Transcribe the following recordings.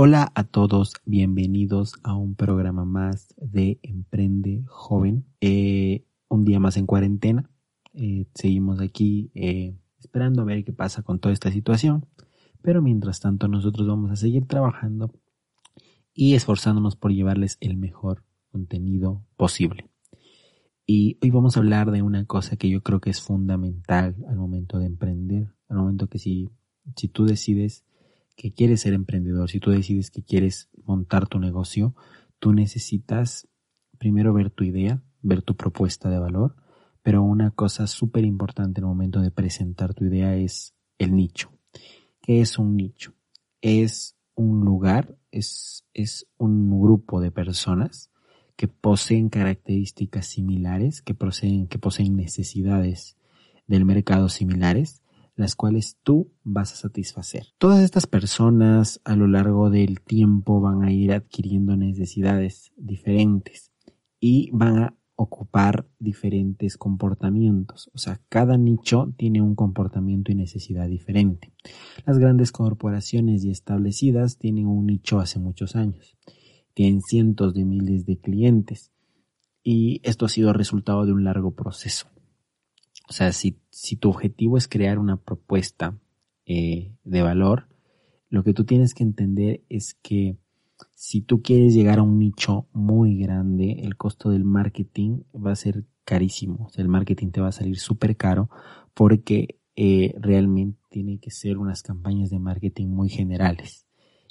Hola a todos, bienvenidos a un programa más de Emprende Joven. Eh, un día más en cuarentena. Eh, seguimos aquí eh, esperando a ver qué pasa con toda esta situación. Pero mientras tanto nosotros vamos a seguir trabajando y esforzándonos por llevarles el mejor contenido posible. Y hoy vamos a hablar de una cosa que yo creo que es fundamental al momento de emprender, al momento que si, si tú decides que quieres ser emprendedor, si tú decides que quieres montar tu negocio, tú necesitas primero ver tu idea, ver tu propuesta de valor, pero una cosa súper importante en el momento de presentar tu idea es el nicho. ¿Qué es un nicho? Es un lugar, es, es un grupo de personas que poseen características similares, que que poseen necesidades del mercado similares, las cuales tú vas a satisfacer. Todas estas personas a lo largo del tiempo van a ir adquiriendo necesidades diferentes y van a ocupar diferentes comportamientos. O sea, cada nicho tiene un comportamiento y necesidad diferente. Las grandes corporaciones y establecidas tienen un nicho hace muchos años. Tienen cientos de miles de clientes. Y esto ha sido resultado de un largo proceso. O sea, si, si tu objetivo es crear una propuesta eh, de valor, lo que tú tienes que entender es que si tú quieres llegar a un nicho muy grande, el costo del marketing va a ser carísimo. O sea, el marketing te va a salir súper caro porque eh, realmente tiene que ser unas campañas de marketing muy generales.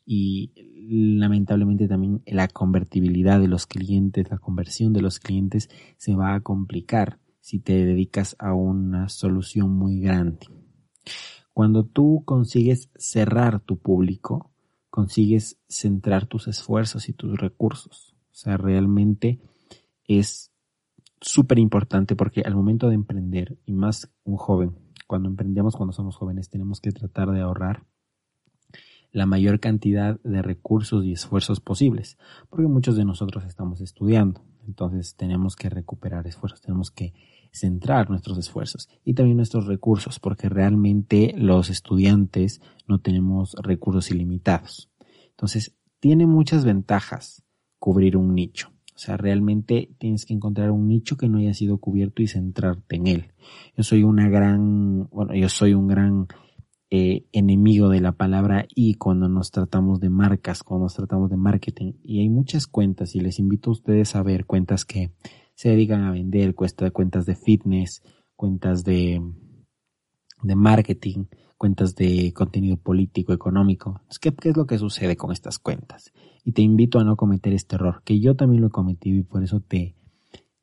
Y lamentablemente también la convertibilidad de los clientes, la conversión de los clientes se va a complicar si te dedicas a una solución muy grande. Cuando tú consigues cerrar tu público, consigues centrar tus esfuerzos y tus recursos. O sea, realmente es súper importante porque al momento de emprender, y más un joven, cuando emprendemos cuando somos jóvenes, tenemos que tratar de ahorrar la mayor cantidad de recursos y esfuerzos posibles, porque muchos de nosotros estamos estudiando, entonces tenemos que recuperar esfuerzos, tenemos que centrar nuestros esfuerzos y también nuestros recursos, porque realmente los estudiantes no tenemos recursos ilimitados. Entonces, tiene muchas ventajas cubrir un nicho. O sea, realmente tienes que encontrar un nicho que no haya sido cubierto y centrarte en él. Yo soy una gran, bueno, yo soy un gran eh, enemigo de la palabra y cuando nos tratamos de marcas, cuando nos tratamos de marketing. Y hay muchas cuentas y les invito a ustedes a ver cuentas que se dedican a vender, cuentas de fitness, cuentas de, de marketing, cuentas de contenido político, económico. ¿Qué, ¿Qué es lo que sucede con estas cuentas? Y te invito a no cometer este error, que yo también lo he cometido y por eso te,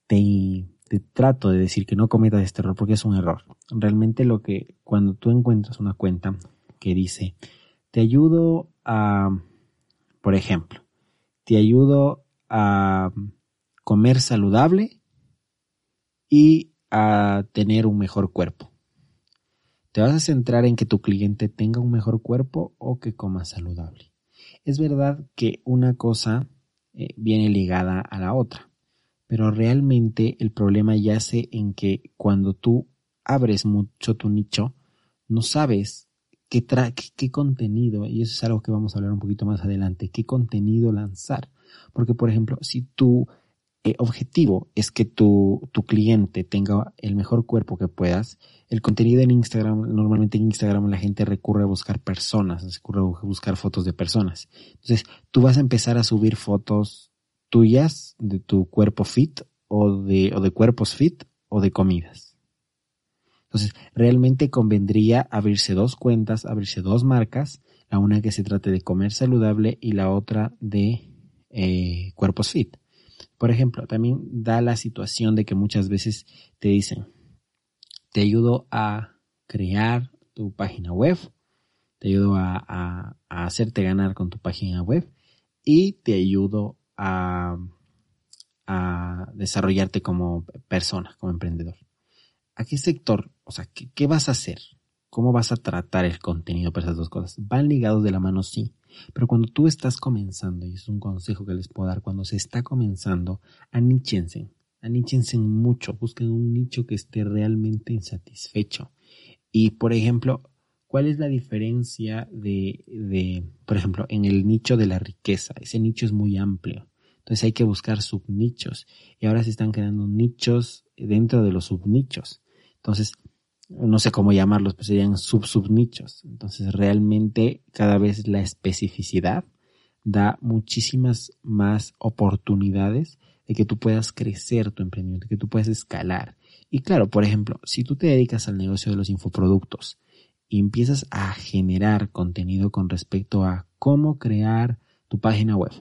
te, te trato de decir que no cometas este error, porque es un error. Realmente lo que, cuando tú encuentras una cuenta que dice, te ayudo a, por ejemplo, te ayudo a comer saludable y a tener un mejor cuerpo. ¿Te vas a centrar en que tu cliente tenga un mejor cuerpo o que coma saludable? Es verdad que una cosa eh, viene ligada a la otra, pero realmente el problema yace en que cuando tú abres mucho tu nicho, no sabes qué, qué contenido, y eso es algo que vamos a hablar un poquito más adelante, qué contenido lanzar. Porque, por ejemplo, si tú eh, objetivo es que tu, tu cliente tenga el mejor cuerpo que puedas, el contenido en Instagram, normalmente en Instagram la gente recurre a buscar personas, recurre a buscar fotos de personas. Entonces, tú vas a empezar a subir fotos tuyas de tu cuerpo fit o de, o de cuerpos fit o de comidas. Entonces, realmente convendría abrirse dos cuentas, abrirse dos marcas, la una que se trate de comer saludable y la otra de eh, cuerpos fit. Por ejemplo, también da la situación de que muchas veces te dicen, te ayudo a crear tu página web, te ayudo a, hacerte ganar con tu página web y te ayudo a, a desarrollarte como persona, como emprendedor. ¿A qué sector? O sea, ¿qué, ¿qué, vas a hacer? ¿Cómo vas a tratar el contenido para esas dos cosas? ¿Van ligados de la mano? Sí. Pero cuando tú estás comenzando, y es un consejo que les puedo dar, cuando se está comenzando, aníchense, aníchense mucho, busquen un nicho que esté realmente insatisfecho. Y por ejemplo, ¿Cuál es la diferencia de, de, por ejemplo, en el nicho de la riqueza? Ese nicho es muy amplio. Entonces hay que buscar subnichos. Y ahora se están creando nichos dentro de los subnichos. Entonces, no sé cómo llamarlos, pero serían sub-subnichos. Entonces, realmente cada vez la especificidad da muchísimas más oportunidades de que tú puedas crecer tu emprendimiento, que tú puedas escalar. Y claro, por ejemplo, si tú te dedicas al negocio de los infoproductos y empiezas a generar contenido con respecto a cómo crear tu página web,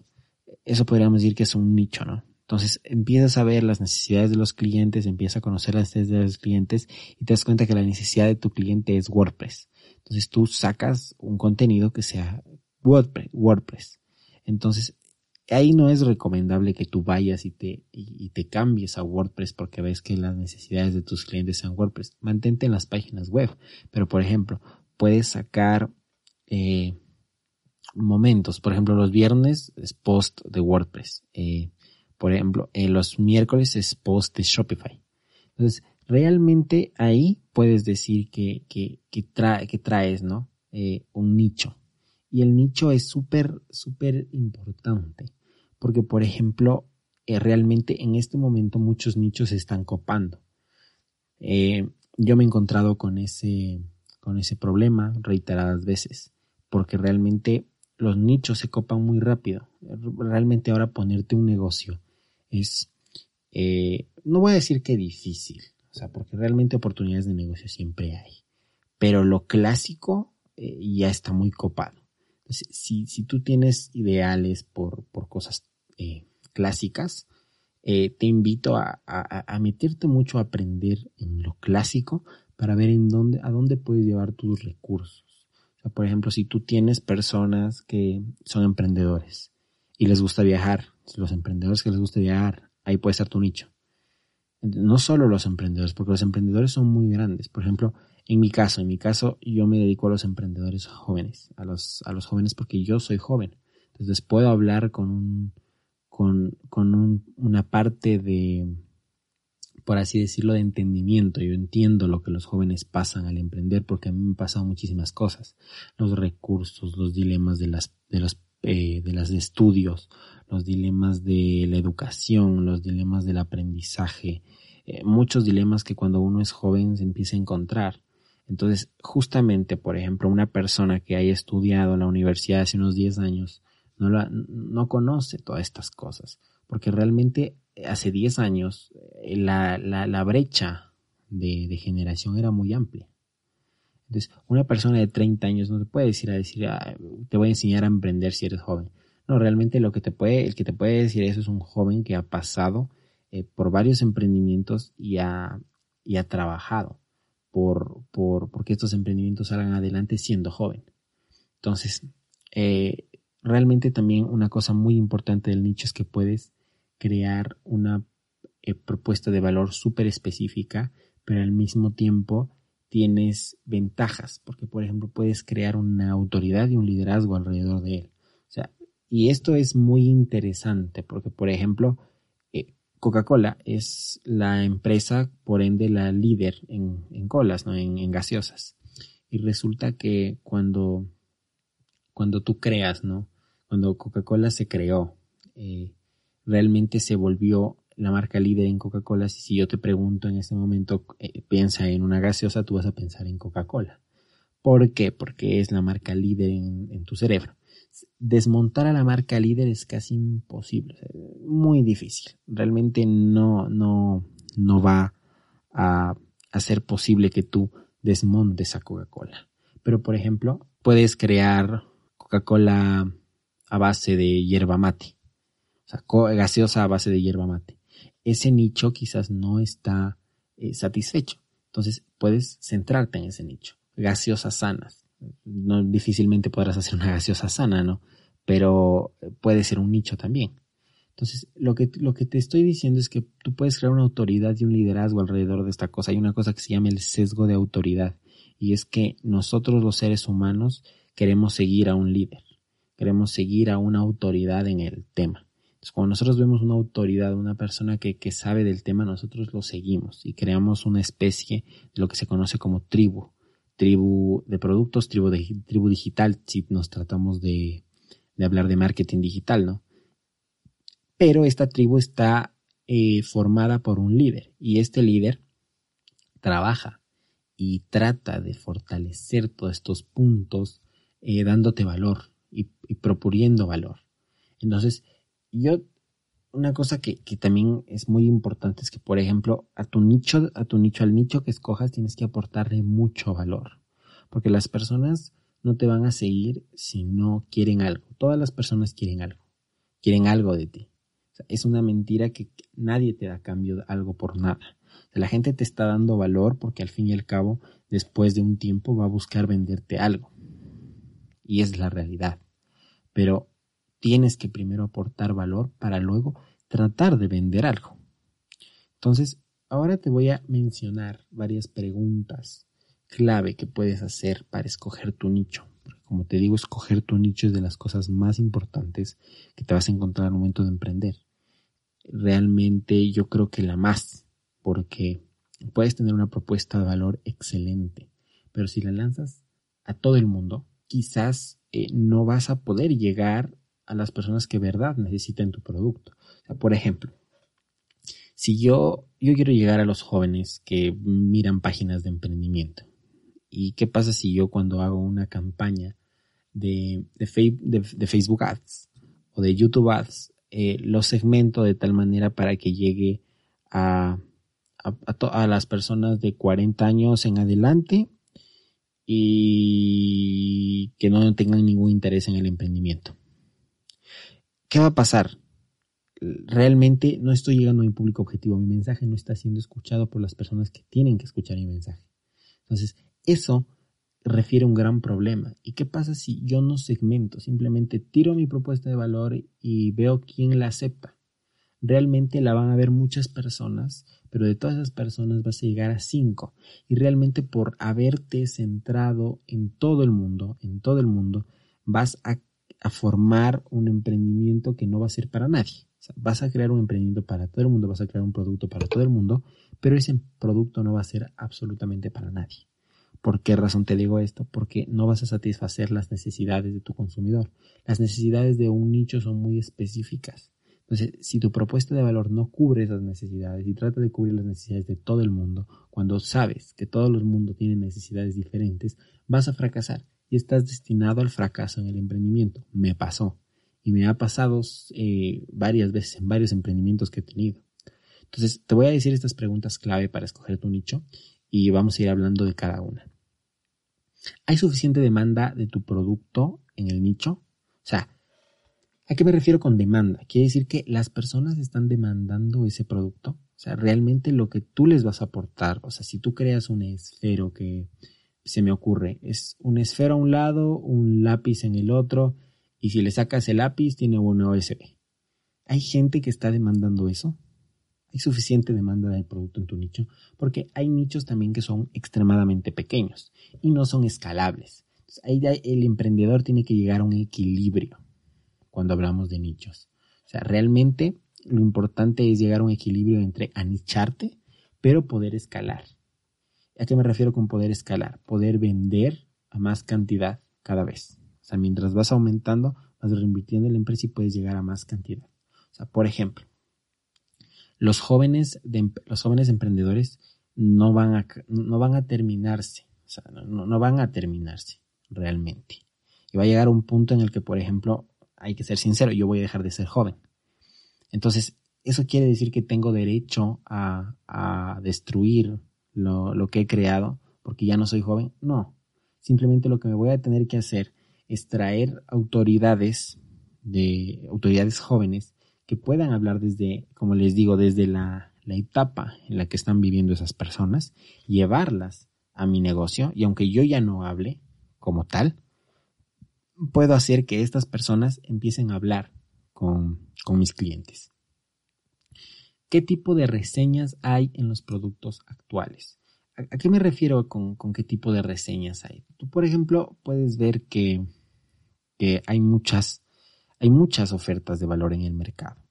eso podríamos decir que es un nicho, ¿no? Entonces empiezas a ver las necesidades de los clientes, empiezas a conocer las necesidades de los clientes y te das cuenta que la necesidad de tu cliente es WordPress. Entonces tú sacas un contenido que sea WordPress. WordPress. Entonces ahí no es recomendable que tú vayas y te, y, te cambies a WordPress porque ves que las necesidades de tus clientes sean WordPress. Mantente en las páginas web. Pero, por ejemplo, puedes sacar eh, momentos. Por ejemplo, los viernes es post de WordPress. Eh, por ejemplo, en los miércoles es post de Shopify. Entonces, realmente ahí puedes decir que, que, que, traes, ¿no? Eh, un nicho. Y el nicho es súper, súper importante. Porque, por ejemplo, eh, realmente en este momento muchos nichos se están copando. Eh, yo me he encontrado con ese, con ese problema reiteradas veces. Porque realmente los nichos se copan muy rápido. Realmente ahora ponerte un negocio es, eh, no voy a decir que difícil, o sea, porque realmente oportunidades de negocio siempre hay. Pero lo clásico ya está muy copado si, si tú tienes ideales por, por cosas eh, clásicas, eh, te invito a, a, meterte mucho a aprender en lo clásico para ver en dónde, a dónde puedes llevar tus recursos. O sea, por ejemplo, si tú tienes personas que son emprendedores y les gusta viajar, los emprendedores que les gusta viajar, ahí puede ser tu nicho. No solo los emprendedores, porque los emprendedores son muy grandes. Por ejemplo, en mi caso, en mi caso, yo me dedico a los emprendedores jóvenes, a los, a los jóvenes porque yo soy joven. Entonces puedo hablar con un, con, con un, una parte de, por así decirlo, de entendimiento. Yo entiendo lo que los jóvenes pasan al emprender porque a mí me han pasado muchísimas cosas. Los recursos, los dilemas de las, de los, eh, de las estudios, los dilemas de la educación, los dilemas del aprendizaje, eh, muchos dilemas que cuando uno es joven se empieza a encontrar. Entonces, justamente, por ejemplo, una persona que haya estudiado en la universidad hace unos 10 años no, la, no conoce todas estas cosas, porque realmente hace 10 años eh, la, la, brecha de, de, generación era muy amplia. Entonces, una persona de 30 años no te puede decir a decir, ah, te voy a enseñar a emprender si eres joven. No, realmente lo que te puede, el que te puede decir eso es un joven que ha pasado eh, por varios emprendimientos y ha, y ha trabajado por, por, porque estos emprendimientos salgan adelante siendo joven. Entonces, eh, realmente también una cosa muy importante del nicho es que puedes crear una eh, propuesta de valor súper específica, pero al mismo tiempo tienes ventajas, porque por ejemplo puedes crear una autoridad y un liderazgo alrededor de él. O sea, y esto es muy interesante, porque por ejemplo, Coca-Cola es la empresa, por ende, la líder en, colas, ¿no? En, gaseosas. Y resulta que cuando, cuando tú creas, ¿no? Cuando Coca-Cola se creó, eh, realmente se volvió la marca líder en Coca-Cola. Si yo te pregunto en este momento, eh, piensa en una gaseosa, tú vas a pensar en Coca-Cola. ¿Por qué? Porque es la marca líder en tu cerebro desmontar a la marca líder es casi imposible, muy difícil. Realmente no, no, no va a, a ser posible que tú desmontes a Coca-Cola. Pero por ejemplo, puedes crear Coca-Cola a base de hierba mate. O sea, gaseosa a base de hierba mate. Ese nicho quizás no está eh, satisfecho. Entonces puedes centrarte en ese nicho. Gaseosas sanas no difícilmente podrás hacer una gaseosa sana, ¿no? Pero puede ser un nicho también. Entonces, lo que, lo que te estoy diciendo es que tú puedes crear una autoridad y un liderazgo alrededor de esta cosa. Hay una cosa que se llama el sesgo de autoridad. Y es que nosotros los seres humanos queremos seguir a un líder. Queremos seguir a una autoridad en el tema. Entonces, cuando nosotros vemos una autoridad, una persona que, que sabe del tema, nosotros lo seguimos y creamos una especie de lo que se conoce como tribu tribu de productos, tribu, de, tribu digital, si nos tratamos de, de hablar de marketing digital, ¿no? Pero esta tribu está eh, formada por un líder y este líder trabaja y trata de fortalecer todos estos puntos eh, dándote valor y, y, valor. Entonces, yo, una cosa que, que, también es muy importante es que, por ejemplo, a tu nicho, a tu nicho, al nicho que escojas, tienes que aportarle mucho valor. Porque las personas no te van a seguir si no quieren algo. Todas las personas quieren algo. Quieren algo de ti. es una mentira que nadie te da cambio algo por nada. la gente te está dando valor porque al fin y al cabo, después de un tiempo, va a buscar venderte algo. Y es la realidad. Pero tienes que primero aportar valor para luego tratar de vender algo. Entonces, ahora te voy a mencionar varias preguntas clave que puedes hacer para escoger tu nicho. como te digo, escoger tu nicho es de las cosas más importantes que te vas a encontrar al momento de emprender. Realmente yo creo que la más, porque puedes tener una propuesta de valor excelente, pero si la lanzas a todo el mundo, quizás eh, no vas a poder llegar a las personas que verdad necesitan tu producto. por ejemplo, si yo, yo quiero llegar a los jóvenes que miran páginas de emprendimiento, ¿Y qué pasa si yo cuando hago una campaña de, de, Facebook Ads o de YouTube Ads, eh, lo segmento de tal manera para que llegue a, a, las personas de 40 años en adelante y que no tengan ningún interés en el emprendimiento? ¿Qué va a pasar? Realmente no estoy llegando a mi público objetivo, mi mensaje no está siendo escuchado por las personas que tienen que escuchar mi mensaje. Entonces, eso refiere a un gran problema. ¿Y qué pasa si yo no segmento? Simplemente tiro mi propuesta de valor y veo quién la acepta. Realmente la van a ver muchas personas, pero de todas esas personas vas a llegar a cinco. Y realmente por haberte centrado en todo el mundo, en todo el mundo, vas a, a formar un emprendimiento que no va a ser para nadie. Vas a crear un emprendimiento para todo el mundo, vas a crear un producto para todo el mundo, pero ese producto no va a ser absolutamente para nadie. ¿Por qué razón te digo esto? Porque no vas a satisfacer las necesidades de tu consumidor. Las necesidades de un nicho son muy específicas. Entonces, si tu propuesta de valor no cubre esas necesidades y trata de cubrir las necesidades de todo el mundo, cuando sabes que todo el mundo tiene necesidades diferentes, vas a fracasar y estás destinado al fracaso en el emprendimiento. Me pasó y me ha pasado eh, varias veces en varios emprendimientos que he tenido. Entonces, te voy a decir estas preguntas clave para escoger tu nicho y vamos a ir hablando de cada una. ¿Hay suficiente demanda de tu producto en el nicho? O sea, ¿a qué me refiero con demanda? Quiere decir que las personas están demandando ese producto. O sea, realmente lo que tú les vas a aportar. O sea, si tú creas un esfero que se me ocurre, es un esfero a un lado, un lápiz en el otro, y si le sacas el lápiz tiene una USB. ¿Hay gente que está demandando eso? hay suficiente demanda del producto en tu nicho, porque hay nichos también que son extremadamente pequeños y no son escalables. ahí el emprendedor tiene que llegar a un equilibrio cuando hablamos de nichos. O sea, realmente lo importante es llegar a un equilibrio entre anicharte, pero poder escalar. ¿A qué me refiero con poder escalar? Poder vender a más cantidad cada vez. O sea, mientras vas aumentando, vas reinvirtiendo en la empresa y puedes llegar a más cantidad. O sea, por ejemplo, los jóvenes, los jóvenes emprendedores no van a, no van a terminarse, o sea, no, no van a terminarse realmente. Y va a llegar un punto en el que, por ejemplo, hay que ser sincero, yo voy a dejar de ser joven. Entonces, ¿eso quiere decir que tengo derecho a, a destruir lo, lo, que he creado porque ya no soy joven? No. Simplemente lo que me voy a tener que hacer es traer autoridades de autoridades jóvenes que puedan hablar desde, como les digo, desde la, etapa en la que están viviendo esas personas, llevarlas a mi negocio y aunque yo ya no hable como tal, puedo hacer que estas personas empiecen a hablar con, mis clientes. ¿Qué tipo de reseñas hay en los productos actuales? ¿A, qué me refiero con, con, qué tipo de reseñas hay? Tú, por ejemplo, puedes ver que, que hay muchas hay muchas ofertas de valor en el mercado.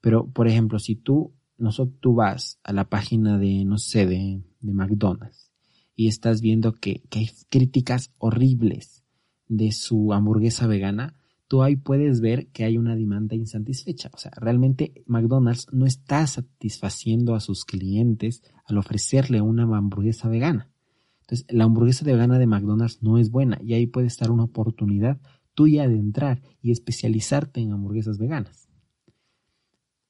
Pero, por ejemplo, si tú, nosotros, tú vas a la página de, no sé, de, de McDonald's y estás viendo que, que hay críticas horribles de su hamburguesa vegana, tú ahí puedes ver que hay una demanda insatisfecha. O sea, realmente McDonald's no está satisfaciendo a sus clientes al ofrecerle una hamburguesa vegana. Entonces, la hamburguesa vegana de McDonald's no es buena y ahí puede estar una oportunidad tuya de entrar y especializarte en hamburguesas veganas.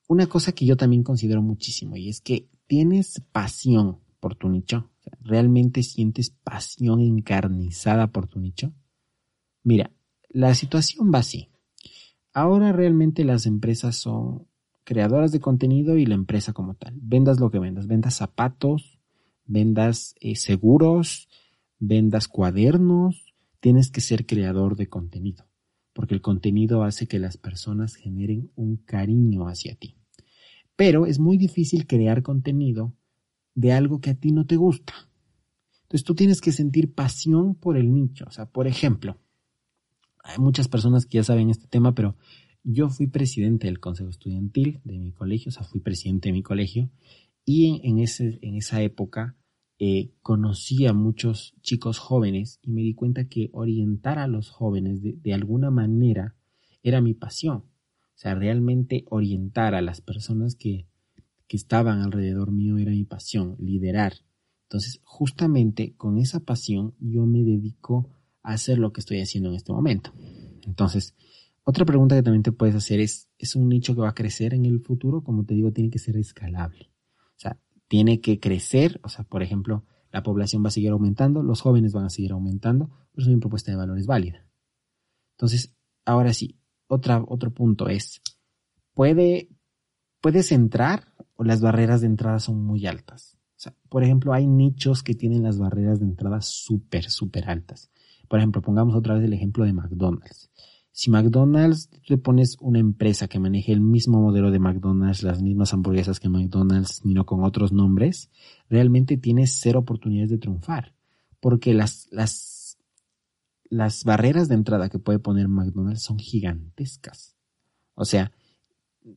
Una cosa que yo también considero muchísimo y es que tienes pasión por tu nicho. ¿Realmente sientes pasión encarnizada por tu nicho? Mira, la situación va así. Ahora realmente las empresas son creadoras de contenido y la empresa como tal. Vendas lo que vendas. Vendas zapatos, vendas eh, seguros, vendas cuadernos. Tienes que ser creador de contenido. Porque el contenido hace que las personas generen un cariño hacia ti. Pero es muy difícil crear contenido de algo que a ti no te gusta. Entonces tú tienes que sentir pasión por el nicho. O sea, por ejemplo, hay muchas personas que ya saben este tema, pero yo fui presidente del consejo estudiantil de mi colegio, o sea, fui presidente de mi colegio, y en, ese, en esa época eh, conocí a muchos chicos jóvenes y me di cuenta que orientar a los jóvenes de, de alguna manera era mi pasión. O sea, realmente orientar a las personas que, que estaban alrededor mío era mi pasión, liderar. Entonces, justamente con esa pasión yo me dedico hacer lo que estoy haciendo en este momento. Entonces, otra pregunta que también te puedes hacer es, ¿es un nicho que va a crecer en el futuro? Como te digo, tiene que ser escalable. O sea, tiene que crecer, o sea, por ejemplo, la población va a seguir aumentando, los jóvenes van a seguir aumentando, por eso mi propuesta de valor es válida. Entonces, ahora sí, otro punto es, ¿puede, ¿puedes entrar o las barreras de entrada son muy altas? O sea, por ejemplo, hay nichos que tienen las barreras de entrada súper, súper altas. Por ejemplo, pongamos otra vez el ejemplo de McDonald's. Si McDonald's le pones una empresa que maneje el mismo modelo de McDonald's, las mismas hamburguesas que McDonald's, no con otros nombres, realmente tienes cero oportunidades de triunfar. Porque las, las, las barreras de entrada que puede poner McDonald's son gigantescas. O sea,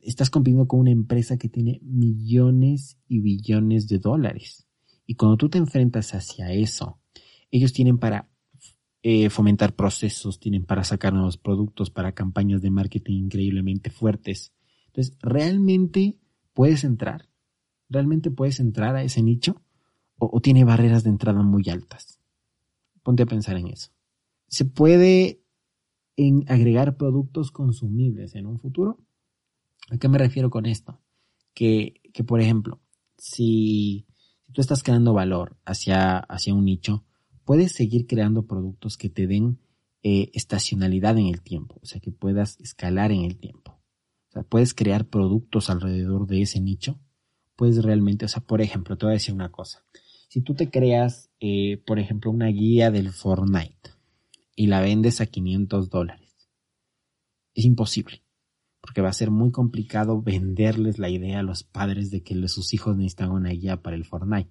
estás compitiendo con una empresa que tiene millones y billones de dólares. Y cuando tú te enfrentas hacia eso, ellos tienen para eh, fomentar procesos, tienen para sacar nuevos productos, para campañas de marketing increíblemente fuertes. Entonces, ¿realmente puedes entrar? ¿Realmente puedes entrar a ese nicho? ¿O, tiene barreras de entrada muy altas? Ponte a pensar en eso. ¿Se puede en agregar productos consumibles en un futuro? ¿A qué me refiero con esto? Que, que por ejemplo, si, si tú estás creando valor hacia, hacia un nicho, puedes seguir creando productos que te den eh, estacionalidad en el tiempo, o sea, que puedas escalar en el tiempo. O sea, puedes crear productos alrededor de ese nicho. Puedes realmente, o sea, por ejemplo, te voy a decir una cosa. Si tú te creas, eh, por ejemplo, una guía del Fortnite y la vendes a 500 dólares, es imposible, porque va a ser muy complicado venderles la idea a los padres de que sus hijos necesitan una guía para el Fortnite.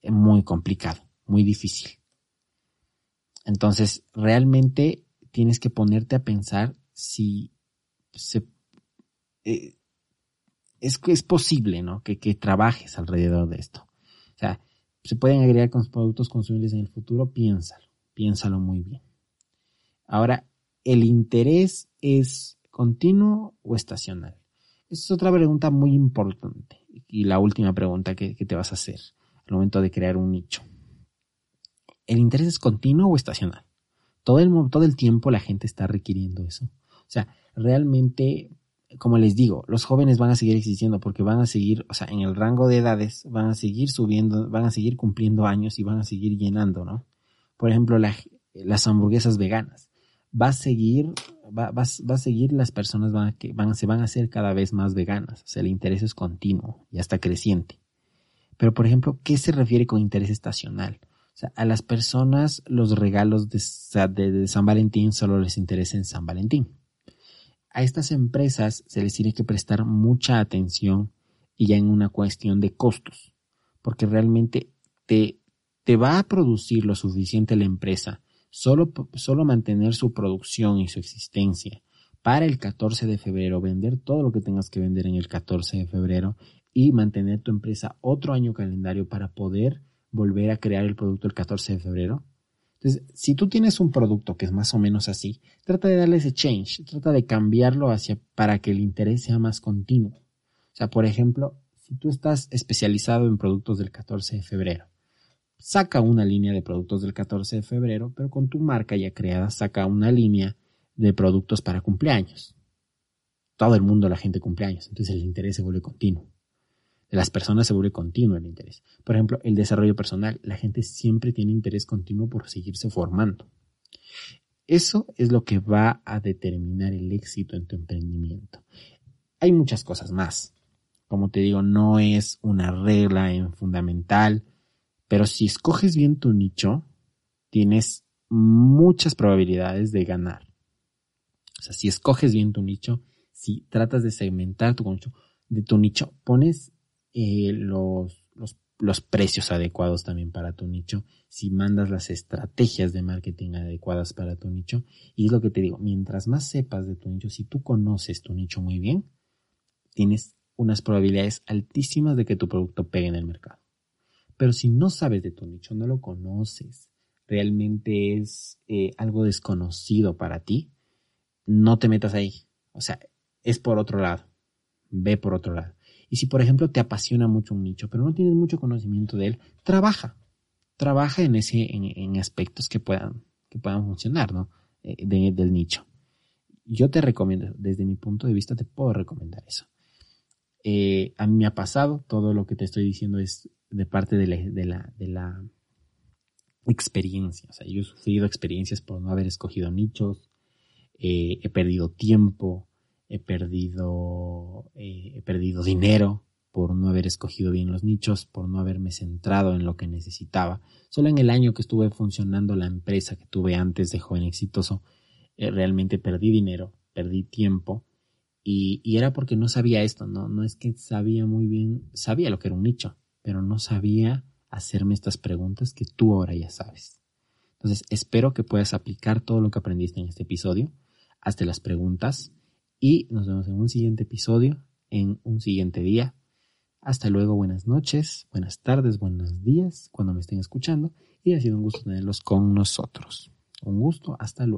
Es muy complicado muy difícil. Entonces, realmente tienes que ponerte a pensar si se, eh, es, es posible, ¿no? Que, que trabajes alrededor de esto. O sea, se pueden agregar con productos consumibles en el futuro, piénsalo, piénsalo muy bien. Ahora, ¿el interés es continuo o estacional? Esa es otra pregunta muy importante y la última pregunta que, que te vas a hacer al momento de crear un nicho. ¿El interés es continuo o estacional? Todo el, todo el tiempo la gente está requiriendo eso. O sea, realmente, como les digo, los jóvenes van a seguir existiendo porque van a seguir, o sea, en el rango de edades, van a seguir subiendo, van a seguir cumpliendo años y van a seguir llenando, ¿no? Por ejemplo, las hamburguesas veganas. Va a seguir, va, va, va a seguir las personas van a, que van, se van a hacer cada vez más veganas. O sea, el interés es continuo y hasta creciente. Pero, por ejemplo, ¿qué se refiere con interés estacional? Sea, a las personas los regalos de, San Valentín solo les interesa en San Valentín. A estas empresas se les tiene que prestar mucha atención y ya en una cuestión de costos, porque realmente te, te va a producir lo suficiente la empresa solo, solo mantener su producción y su existencia para el 14 de febrero, vender todo lo que tengas que vender en el 14 de febrero y mantener tu empresa otro año calendario para poder volver a crear el producto el 14 de febrero. Entonces, si tú tienes un producto que es más o menos así, trata de darle ese change, trata de cambiarlo hacia para que el interés sea más continuo. O sea, por ejemplo, si tú estás especializado en productos del 14 de febrero, saca una línea de productos del 14 de febrero, pero con tu marca ya creada, saca una línea de productos para cumpleaños. Todo el mundo, la gente cumpleaños, entonces el interés se vuelve continuo de las personas se vuelve continuo el interés. Por ejemplo, el desarrollo personal. La gente siempre tiene interés continuo por seguirse formando. Eso es lo que va a determinar el éxito en tu emprendimiento. Hay muchas cosas más. Como te digo, no es una regla en fundamental, pero si escoges bien tu nicho, tienes muchas probabilidades de ganar. O sea, si escoges bien tu nicho, si tratas de segmentar tu de tu nicho, pones eh, los, los, precios adecuados también para tu nicho, si mandas las estrategias de marketing adecuadas para tu nicho. Y es lo que te digo, mientras más sepas de tu nicho, si tú conoces tu nicho muy bien, tienes unas probabilidades altísimas de que tu producto pegue en el mercado. Pero si no sabes de tu nicho, no lo conoces, realmente es eh, algo desconocido para ti, no te metas ahí. O sea, es por otro lado. Ve por otro lado. Y si, por ejemplo, te apasiona mucho un nicho, pero no tienes mucho conocimiento de él, trabaja. Trabaja en ese, en, aspectos que puedan, que puedan funcionar, ¿no? Eh, del nicho. Yo te recomiendo, desde mi punto de vista, te puedo recomendar eso. Eh, a mí me ha pasado, todo lo que te estoy diciendo es de parte de la, de la, de la experiencia. O sea, yo he sufrido experiencias por no haber escogido nichos, eh, he perdido tiempo, he perdido, eh, he perdido dinero por no haber escogido bien los nichos, por no haberme centrado en lo que necesitaba. Solo en el año que estuve funcionando la empresa que tuve antes de joven exitoso, eh, realmente perdí dinero, perdí tiempo y, y, era porque no sabía esto, ¿no? No es que sabía muy bien, sabía lo que era un nicho, pero no sabía hacerme estas preguntas que tú ahora ya sabes. Entonces, espero que puedas aplicar todo lo que aprendiste en este episodio. Hazte las preguntas y nos vemos en un siguiente episodio, en un siguiente día. Hasta luego, buenas noches, buenas tardes, buenos días, cuando me estén escuchando. Y ha sido un gusto tenerlos con nosotros. Un gusto, hasta luego.